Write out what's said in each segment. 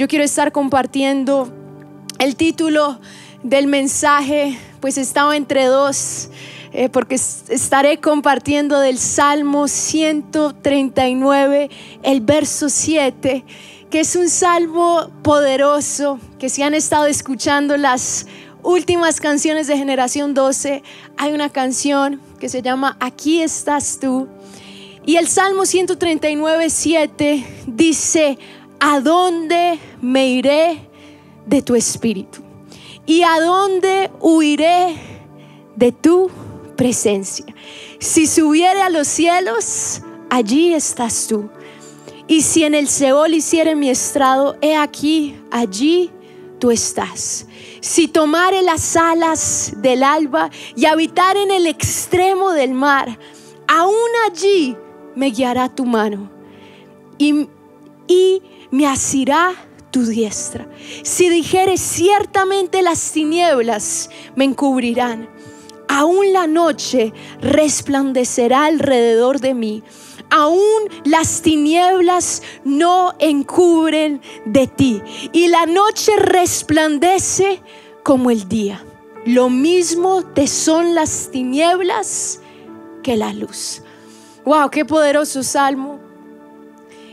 yo quiero estar compartiendo el título del mensaje, pues estaba entre dos, eh, porque estaré compartiendo del Salmo 139, el verso 7, que es un salmo poderoso, que si han estado escuchando las últimas canciones de Generación 12, hay una canción que se llama Aquí estás tú. Y el Salmo 139, 7 dice, ¿a dónde me iré de tu espíritu? ¿Y a dónde huiré de tu presencia? Si subiere a los cielos, allí estás tú. Y si en el Seol hiciere mi estrado, he aquí, allí tú estás. Si tomare las alas del alba y habitar en el extremo del mar, aún allí me guiará tu mano y, y me asirá tu diestra. Si dijere ciertamente las tinieblas me encubrirán, aún la noche resplandecerá alrededor de mí aún las tinieblas no encubren de ti. Y la noche resplandece como el día. Lo mismo te son las tinieblas que la luz. Wow, qué poderoso salmo.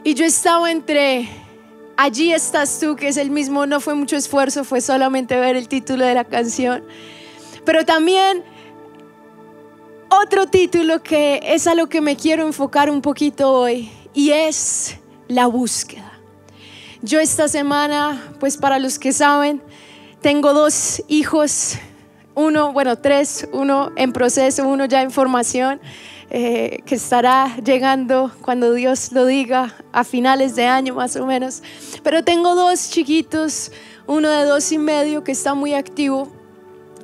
Y yo estaba entre Allí estás tú, que es el mismo, no fue mucho esfuerzo, fue solamente ver el título de la canción. Pero también otro título que es a lo que me quiero enfocar un poquito hoy y es la búsqueda. Yo esta semana, pues para los que saben, tengo dos hijos, uno, bueno, tres, uno en proceso, uno ya en formación, eh, que estará llegando cuando Dios lo diga a finales de año más o menos. Pero tengo dos chiquitos, uno de dos y medio que está muy activo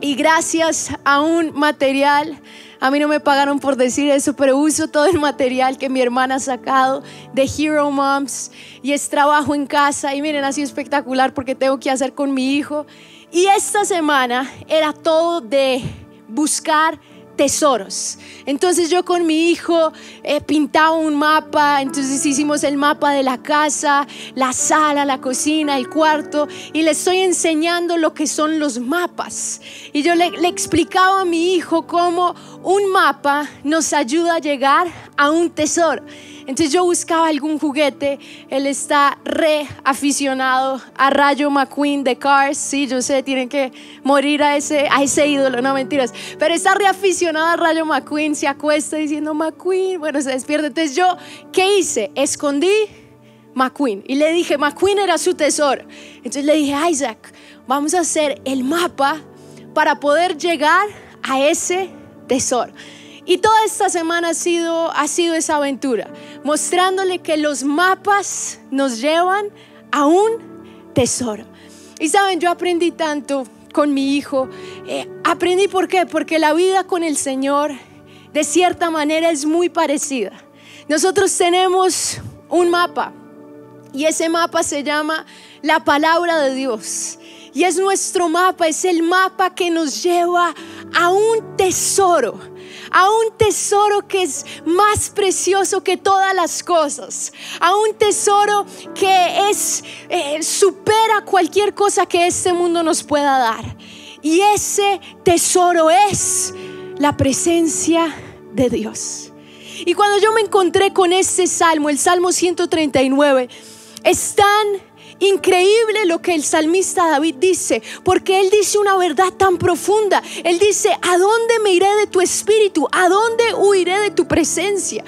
y gracias a un material, a mí no me pagaron por decir eso, pero uso todo el material que mi hermana ha sacado de Hero Moms y es trabajo en casa. Y miren, sido espectacular porque tengo que hacer con mi hijo. Y esta semana era todo de buscar tesoros. Entonces yo con mi hijo he pintado un mapa, entonces hicimos el mapa de la casa, la sala, la cocina, el cuarto, y le estoy enseñando lo que son los mapas. Y yo le, le explicaba a mi hijo cómo un mapa nos ayuda a llegar a un tesoro. Entonces yo buscaba algún juguete, él está re aficionado a Rayo McQueen de Cars, sí, yo sé, tienen que morir a ese, a ese ídolo, no mentiras, pero está re aficionado a Rayo McQueen, se acuesta diciendo McQueen, bueno, se despierta. Entonces yo, ¿qué hice? Escondí McQueen y le dije, McQueen era su tesoro. Entonces le dije, Isaac, vamos a hacer el mapa para poder llegar a ese tesoro. Y toda esta semana ha sido, ha sido esa aventura, mostrándole que los mapas nos llevan a un tesoro. Y saben, yo aprendí tanto con mi hijo. Eh, aprendí por qué, porque la vida con el Señor de cierta manera es muy parecida. Nosotros tenemos un mapa y ese mapa se llama la palabra de Dios. Y es nuestro mapa, es el mapa que nos lleva a un tesoro a un tesoro que es más precioso que todas las cosas, a un tesoro que es eh, supera cualquier cosa que este mundo nos pueda dar. Y ese tesoro es la presencia de Dios. Y cuando yo me encontré con este salmo, el Salmo 139, es tan increíble lo que el salmista David dice, porque él dice una verdad tan profunda. Él dice, ¿a dónde me iré de tu espíritu? ¿A dónde huiré de tu presencia?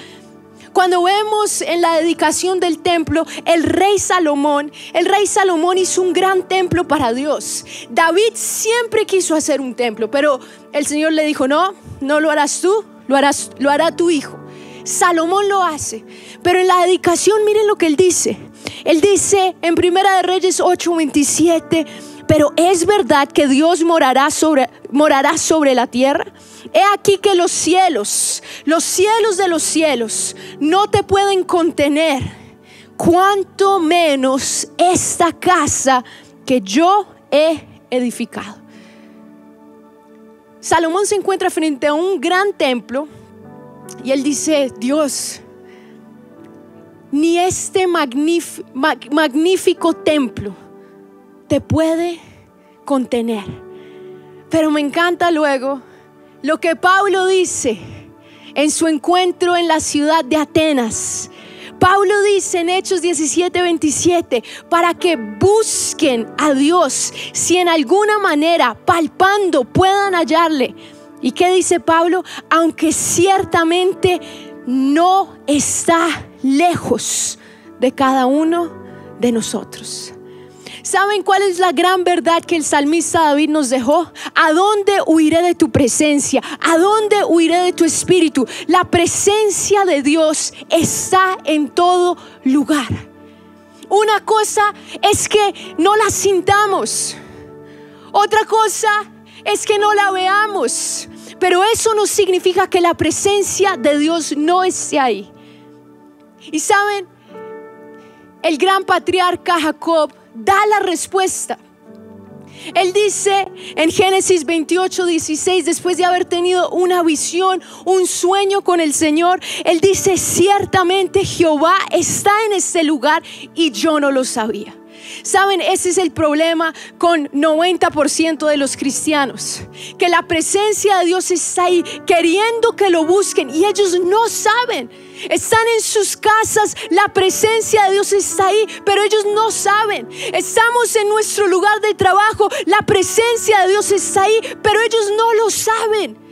Cuando vemos en la dedicación del templo, el rey Salomón, el rey Salomón hizo un gran templo para Dios. David siempre quiso hacer un templo, pero el Señor le dijo, no, no lo harás tú, lo, harás, lo hará tu hijo. Salomón lo hace, pero en la dedicación miren lo que él dice. Él dice en Primera de Reyes 8:27, pero es verdad que Dios morará sobre, morará sobre la tierra. He aquí que los cielos, los cielos de los cielos, no te pueden contener, cuanto menos esta casa que yo he edificado. Salomón se encuentra frente a un gran templo y él dice, Dios, ni este magnífico templo te puede contener. Pero me encanta luego lo que Pablo dice en su encuentro en la ciudad de Atenas. Pablo dice en Hechos 17, 27, para que busquen a Dios si en alguna manera, palpando, puedan hallarle. ¿Y qué dice Pablo? Aunque ciertamente no está lejos de cada uno de nosotros. ¿Saben cuál es la gran verdad que el salmista David nos dejó? ¿A dónde huiré de tu presencia? ¿A dónde huiré de tu espíritu? La presencia de Dios está en todo lugar. Una cosa es que no la sintamos. Otra cosa es que no la veamos. Pero eso no significa que la presencia de Dios no esté ahí. Y saben, el gran patriarca Jacob da la respuesta. Él dice en Génesis 28, 16, después de haber tenido una visión, un sueño con el Señor, Él dice, ciertamente Jehová está en este lugar y yo no lo sabía. Saben, ese es el problema con 90% de los cristianos, que la presencia de Dios está ahí queriendo que lo busquen y ellos no saben. Están en sus casas, la presencia de Dios está ahí, pero ellos no saben. Estamos en nuestro lugar de trabajo, la presencia de Dios está ahí, pero ellos no lo saben.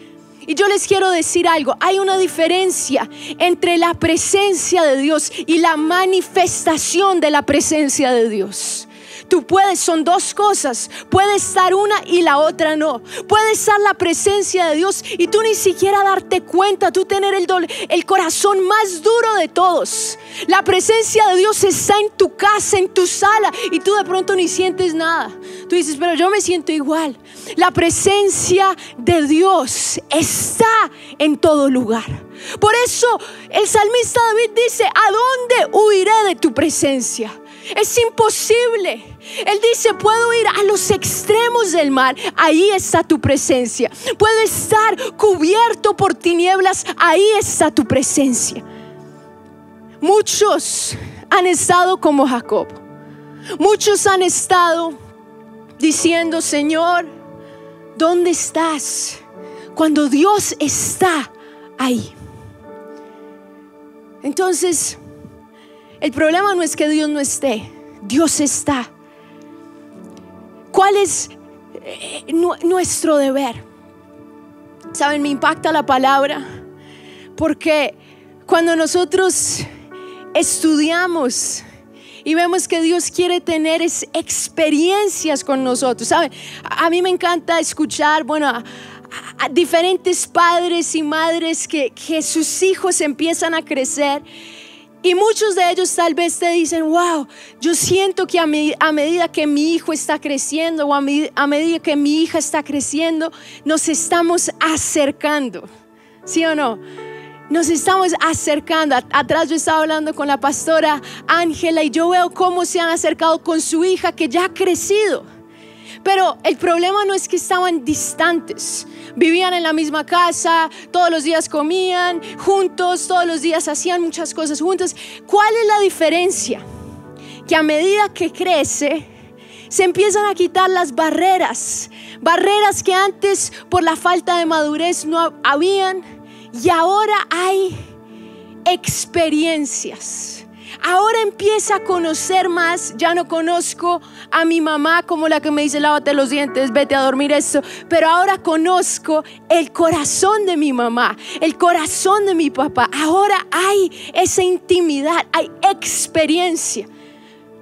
Y yo les quiero decir algo, hay una diferencia entre la presencia de Dios y la manifestación de la presencia de Dios. Tú puedes, son dos cosas. Puede estar una y la otra no. Puede estar la presencia de Dios y tú ni siquiera darte cuenta, tú tener el, el corazón más duro de todos. La presencia de Dios está en tu casa, en tu sala y tú de pronto ni sientes nada. Tú dices, pero yo me siento igual. La presencia de Dios está en todo lugar. Por eso el salmista David dice, ¿a dónde huiré de tu presencia? Es imposible. Él dice, puedo ir a los extremos del mar, ahí está tu presencia. Puedo estar cubierto por tinieblas, ahí está tu presencia. Muchos han estado como Jacob. Muchos han estado diciendo, Señor, ¿dónde estás? Cuando Dios está ahí. Entonces, el problema no es que Dios no esté, Dios está. ¿Cuál es eh, nuestro deber? Saben, me impacta la palabra porque cuando nosotros estudiamos y vemos que Dios quiere tener experiencias con nosotros, ¿saben? A mí me encanta escuchar, bueno, a, diferentes padres y madres que, que sus hijos empiezan a crecer y muchos de ellos tal vez te dicen, wow, yo siento que a, medida que mi hijo está creciendo o a, medida que mi hija está creciendo, nos estamos acercando. ¿Sí o no? Nos estamos acercando. Atrás yo estaba hablando con la pastora Ángela y yo veo cómo se han acercado con su hija que ya ha crecido. Pero el problema no es que estaban distantes. Vivían en la misma casa, todos los días comían juntos, todos los días hacían muchas cosas juntos. ¿Cuál es la diferencia? Que a medida que crece, se empiezan a quitar las barreras. Barreras que antes por la falta de madurez no habían y ahora hay experiencias Ahora empieza a conocer más. Ya no conozco a mi mamá como la que me dice lávate los dientes, vete a dormir esto. Pero ahora conozco el corazón de mi mamá, el corazón de mi papá. Ahora hay esa intimidad, hay experiencia.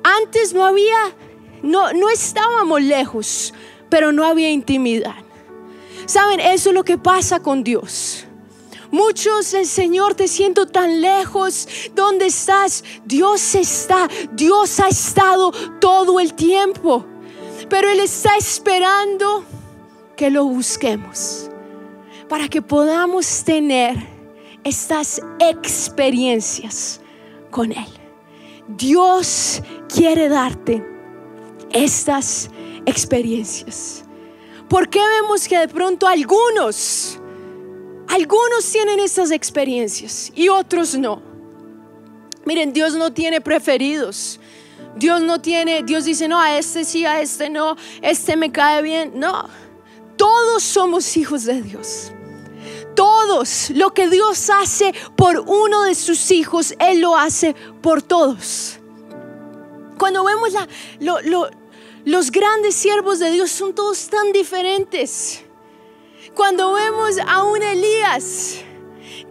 Antes no había, no, no estábamos lejos, pero no había intimidad. Saben, eso es lo que pasa con Dios. Muchos, el Señor, te siento tan lejos. ¿Dónde estás? Dios está. Dios ha estado todo el tiempo. Pero Él está esperando que lo busquemos para que podamos tener estas experiencias con Él. Dios quiere darte estas experiencias. ¿Por qué vemos que de pronto algunos algunos tienen estas experiencias y otros no. Miren, Dios no tiene preferidos. Dios no tiene, Dios dice, no, a este sí, a este no, este me cae bien. No, todos somos hijos de Dios. Todos, lo que Dios hace por uno de sus hijos, Él lo hace por todos. Cuando vemos los grandes siervos de Dios son todos tan diferentes. Cuando vemos a un Elías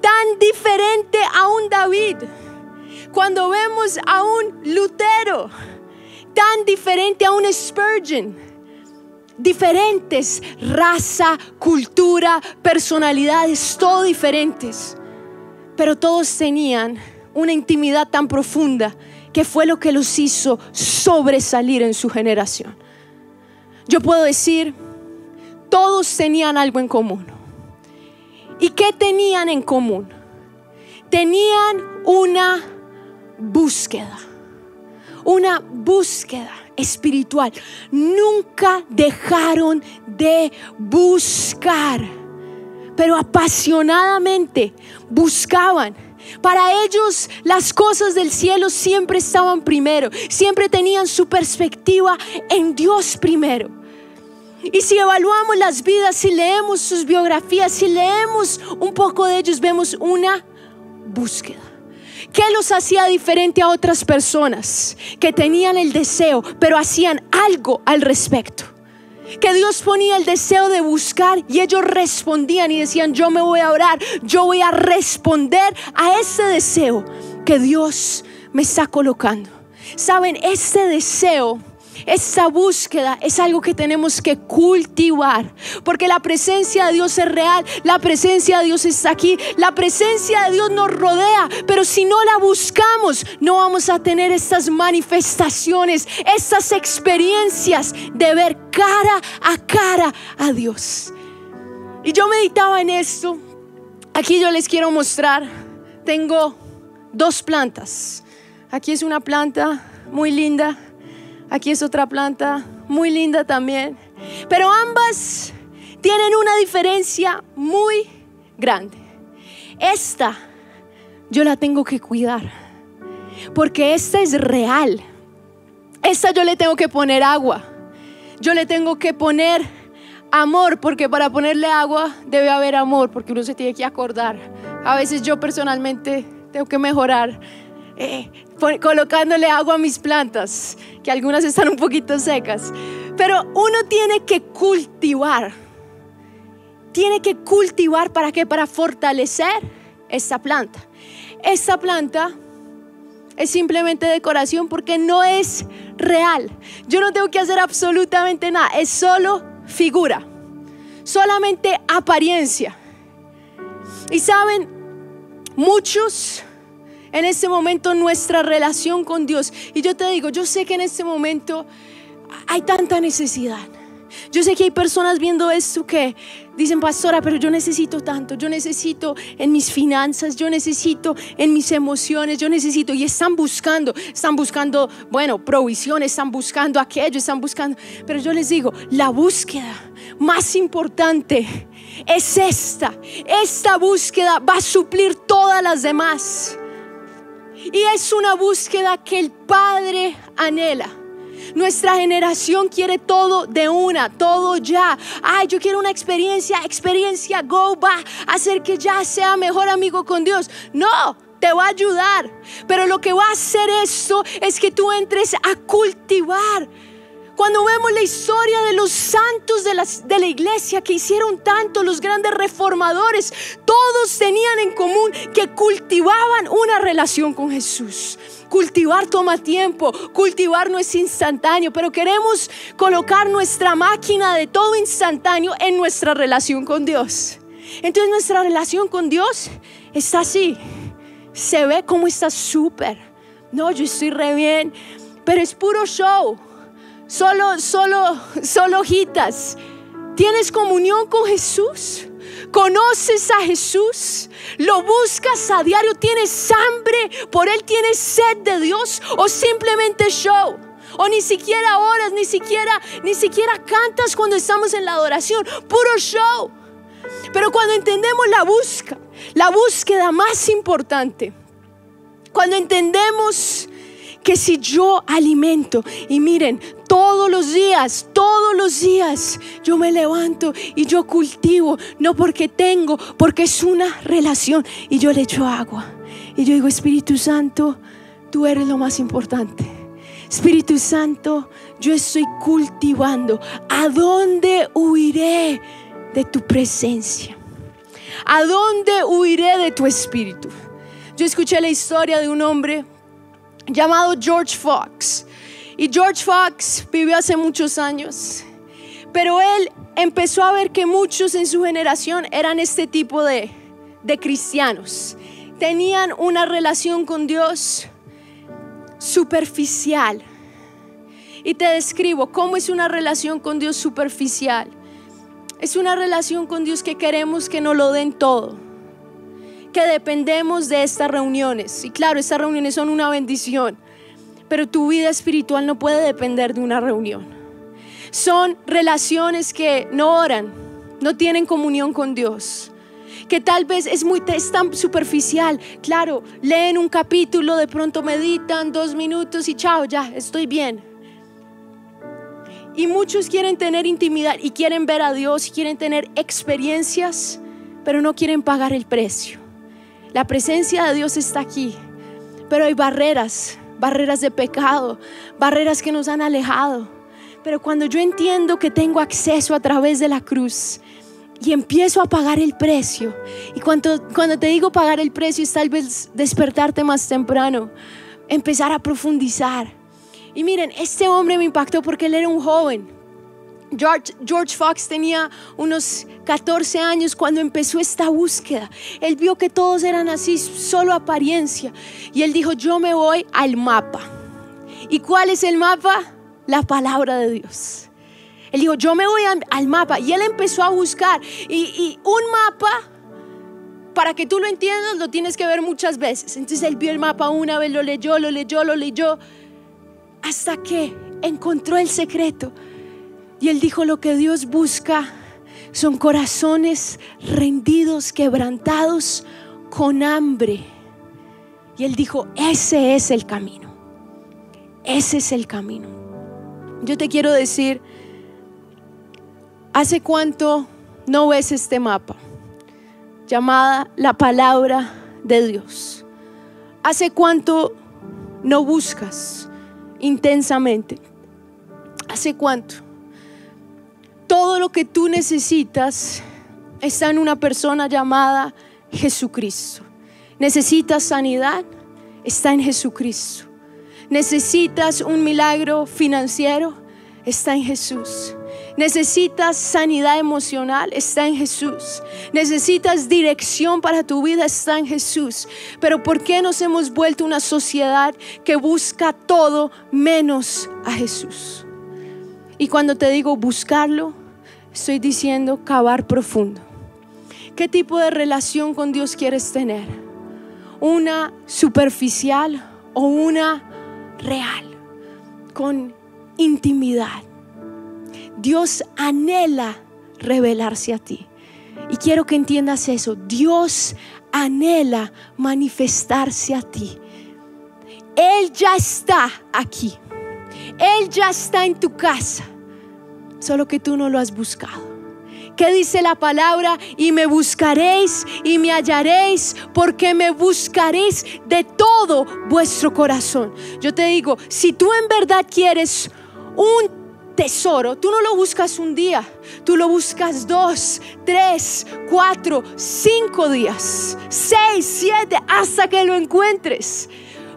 tan diferente a un David. Cuando vemos a un Lutero tan diferente a un Spurgeon. Diferentes, raza, cultura, personalidades, todo diferentes. Pero todos tenían una intimidad tan profunda que fue lo que los hizo sobresalir en su generación. Yo puedo decir, todos tenían algo en común. ¿Y qué tenían en común? Tenían una búsqueda, una búsqueda espiritual. Nunca dejaron de buscar, pero apasionadamente buscaban para ellos las cosas del cielo siempre estaban primero, siempre tenían su perspectiva en Dios primero. Y si evaluamos las vidas, si leemos sus biografías, si leemos un poco de ellos, vemos una búsqueda. ¿Qué los hacía diferente a otras personas que tenían el deseo, pero hacían algo al respecto? que Dios ponía el deseo de buscar y ellos respondían y decían, yo me voy a orar, yo voy a responder a ese deseo que Dios me está colocando. Saben, ese deseo esa búsqueda es algo que tenemos que cultivar, porque la presencia de Dios es real, la presencia de Dios está aquí, la presencia de Dios nos rodea, pero si no la buscamos, no vamos a tener estas manifestaciones, estas experiencias de ver cara a cara a Dios. Y yo meditaba en esto, aquí yo les quiero mostrar, tengo dos plantas, aquí es una planta muy linda Aquí es otra planta muy linda también. Pero ambas tienen una diferencia muy grande. Esta yo la tengo que cuidar. Porque esta es real. Esta yo le tengo que poner agua. Yo le tengo que poner amor, porque para ponerle agua debe haber amor, porque uno se tiene que acordar. A veces yo personalmente tengo que mejorar eh, colocándole agua a mis plantas, que algunas están un poquito secas. Pero uno tiene que cultivar. Tiene que cultivar para qué? Para fortalecer esta planta. Esta planta es simplemente decoración porque no es real. Yo no tengo que hacer absolutamente nada, es solo figura, solamente apariencia. Y saben, muchos en este momento nuestra relación con Dios. Y yo te digo, yo sé que en este momento hay tanta necesidad. Yo sé que hay personas viendo esto que dicen, pastora, pero yo necesito tanto, yo necesito en mis finanzas, yo necesito en mis emociones, yo necesito, y están buscando, están buscando, bueno, provisiones, están buscando aquello, están buscando, pero yo les digo, la búsqueda más importante es esta, esta búsqueda va a suplir todas las demás. Y es una búsqueda que el Padre anhela. Nuestra generación quiere todo de una, todo ya. Ay, yo quiero una experiencia, experiencia, go, va, hacer que ya sea mejor amigo con Dios. No, te va a ayudar. Pero lo que va a hacer esto es que tú entres a cultivar cuando vemos la historia de los santos de la, de la iglesia que hicieron tanto, los grandes reformadores, todos tenían en común que cultivaban una relación con Jesús. Cultivar toma tiempo, cultivar no es instantáneo, pero queremos colocar nuestra máquina de todo instantáneo en nuestra relación con Dios. Entonces nuestra relación con Dios está así. Se ve como está súper. No, yo estoy re bien, pero es puro show solo, solo, solo hojitas. ¿Tienes comunión con Jesús? ¿Conoces a Jesús? ¿Lo buscas a diario? ¿Tienes hambre? ¿Por Él tienes sed de Dios? ¿O simplemente show? O ni siquiera oras, ni siquiera, ni siquiera cantas cuando estamos en la adoración. Puro show. Pero cuando entendemos la búsqueda, la búsqueda más importante, cuando entendemos que si yo alimento, y miren, todos los días, todos los días, yo me levanto y yo cultivo, no porque tengo, porque es una relación, y yo le echo agua. Y yo digo, Espíritu Santo, tú eres lo más importante. Espíritu Santo, yo estoy cultivando. ¿A dónde huiré de tu presencia? ¿A dónde huiré de tu espíritu? Yo escuché la historia de un hombre llamado George Fox. Y George Fox vivió hace muchos años. Pero él empezó a ver que muchos en su generación eran este tipo de, de cristianos. Tenían una relación con Dios superficial. Y te describo cómo es una relación con Dios superficial. Es una relación con Dios que queremos que nos lo den todo. Que dependemos de estas reuniones. Y claro, estas reuniones son una bendición. Pero tu vida espiritual no puede depender de una reunión. Son relaciones que no oran, no tienen comunión con Dios que tal vez es muy es tan superficial. Claro, leen un capítulo, de pronto meditan dos minutos y chao, ya, estoy bien. Y muchos quieren tener intimidad y quieren ver a Dios y quieren tener experiencias, pero no quieren pagar el precio. La presencia de Dios está aquí, pero hay barreras, barreras de pecado, barreras que nos han alejado. Pero cuando yo entiendo que tengo acceso a través de la cruz, y empiezo a pagar el precio. Y cuando, cuando te digo pagar el precio es tal vez despertarte más temprano, empezar a profundizar. Y miren, este hombre me impactó porque él era un joven. George, Fox tenía unos 14 años cuando empezó esta búsqueda. Él vio que todos eran así, solo apariencia. Y él dijo, yo me voy al mapa. ¿Y cuál es el mapa? La palabra de Dios. Él dijo, yo me voy al mapa. Y él empezó a buscar. Y, un mapa, para que tú lo entiendas, lo tienes que ver muchas veces. Entonces él vio el mapa una vez, lo leyó, lo leyó, lo leyó. Hasta que encontró el secreto. Y él dijo, lo que Dios busca son corazones rendidos, quebrantados, con hambre. Y él dijo, ese es el camino. Ese es el camino. Yo te quiero decir ¿Hace cuánto no ves este mapa? Llamada la palabra de Dios. ¿Hace cuánto no buscas intensamente? ¿Hace cuánto? Todo lo que tú necesitas está en una persona llamada Jesucristo. ¿Necesitas sanidad? Está en Jesucristo. ¿Necesitas un milagro financiero? Está en Jesús. Necesitas sanidad emocional, está en Jesús. Necesitas dirección para tu vida, está en Jesús. Pero ¿por qué nos hemos vuelto una sociedad que busca todo menos a Jesús? Y cuando te digo buscarlo, estoy diciendo cavar profundo. ¿Qué tipo de relación con Dios quieres tener? ¿Una superficial o una real? Con intimidad Dios anhela revelarse a ti. Y quiero que entiendas eso. Dios anhela manifestarse a ti. Él ya está aquí. Él ya está en tu casa. Solo que tú no lo has buscado. ¿Qué dice la palabra? Y me buscaréis y me hallaréis porque me buscaréis de todo vuestro corazón. Yo te digo, si tú en verdad quieres un tesoro, tú no lo buscas un día, tú lo buscas dos, tres, cuatro, cinco días, seis, siete, hasta que lo encuentres.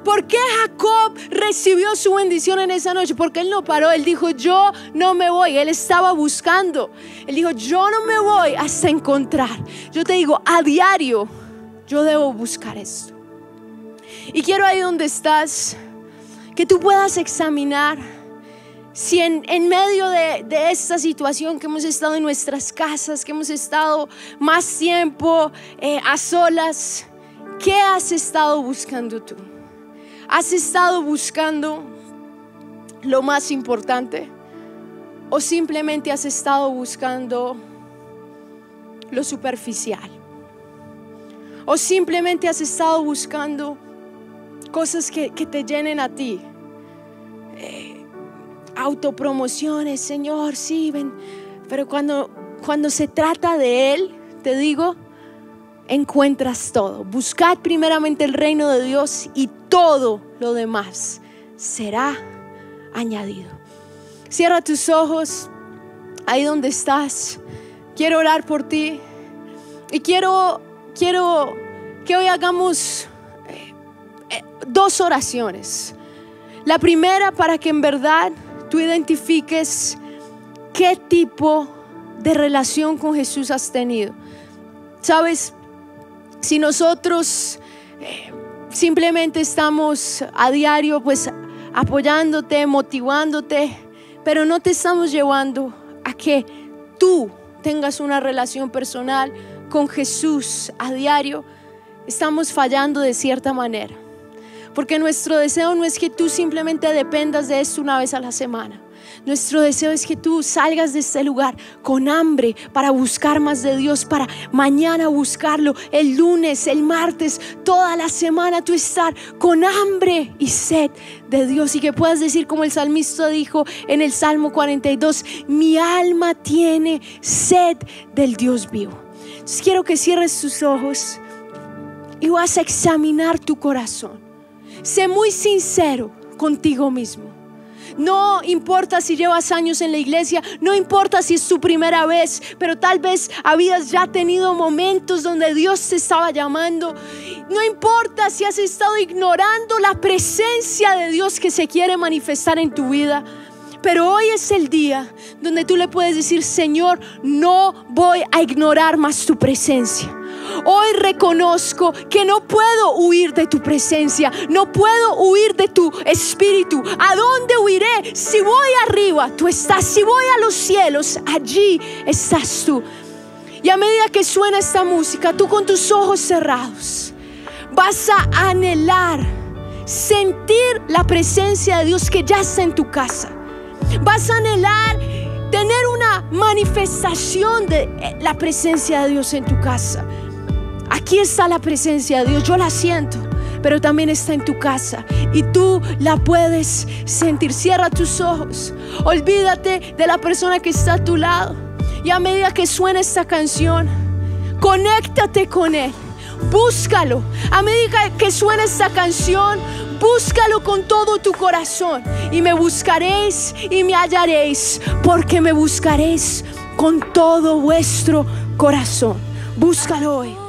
¿Por qué Jacob recibió su bendición en esa noche? Porque él no paró, él dijo, yo no me voy, él estaba buscando. Él dijo, yo no me voy hasta encontrar. Yo te digo, a diario, yo debo buscar esto. Y quiero ahí donde estás, que tú puedas examinar si en, medio de, esta situación que hemos estado en nuestras casas, que hemos estado más tiempo eh, a solas, ¿qué has estado buscando tú? ¿Has estado buscando lo más importante? ¿O simplemente has estado buscando lo superficial? ¿O simplemente has estado buscando cosas que, te llenen a ti? eh, autopromociones, Señor, sí, ven. Pero cuando, cuando se trata de Él, te digo, encuentras todo. Buscad primeramente el reino de Dios y todo lo demás será añadido. Cierra tus ojos ahí donde estás. Quiero orar por ti y quiero quiero que hoy hagamos eh, eh, dos oraciones. La primera para que en verdad tú identifiques qué tipo de relación con Jesús has tenido. Sabes, si nosotros eh, simplemente estamos a diario pues apoyándote, motivándote, pero no te estamos llevando a que tú tengas una relación personal con Jesús a diario, estamos fallando de cierta manera. Porque nuestro deseo no es que tú simplemente dependas de esto una vez a la semana. Nuestro deseo es que tú salgas de este lugar con hambre para buscar más de Dios, para mañana buscarlo, el lunes, el martes, toda la semana tú estar con hambre y sed de Dios y que puedas decir como el salmista dijo en el Salmo 42, mi alma tiene sed del Dios vivo. Entonces quiero que cierres tus ojos y vas a examinar tu corazón. Sé muy sincero contigo mismo. No importa si llevas años en la iglesia, no importa si es tu primera vez, pero tal vez habías ya tenido momentos donde Dios te estaba llamando. No importa si has estado ignorando la presencia de Dios que se quiere manifestar en tu vida. Pero hoy es el día donde tú le puedes decir, Señor, no voy a ignorar más tu presencia. Hoy reconozco que no puedo huir de tu presencia, no puedo huir de tu espíritu. ¿A dónde huiré? Si voy arriba, tú estás. Si voy a los cielos, allí estás tú. Y a medida que suena esta música, tú con tus ojos cerrados vas a anhelar sentir la presencia de Dios que ya está en tu casa. Vas a anhelar tener una manifestación de la presencia de Dios en tu casa. Aquí está la presencia de Dios, yo la siento, pero también está en tu casa y tú la puedes sentir. Cierra tus ojos, olvídate de la persona que está a tu lado y a medida que suena esta canción, conéctate con Él. Búscalo. A medida que suena esta canción, búscalo con todo tu corazón. Y me buscaréis y me hallaréis, porque me buscaréis con todo vuestro corazón. Búscalo hoy.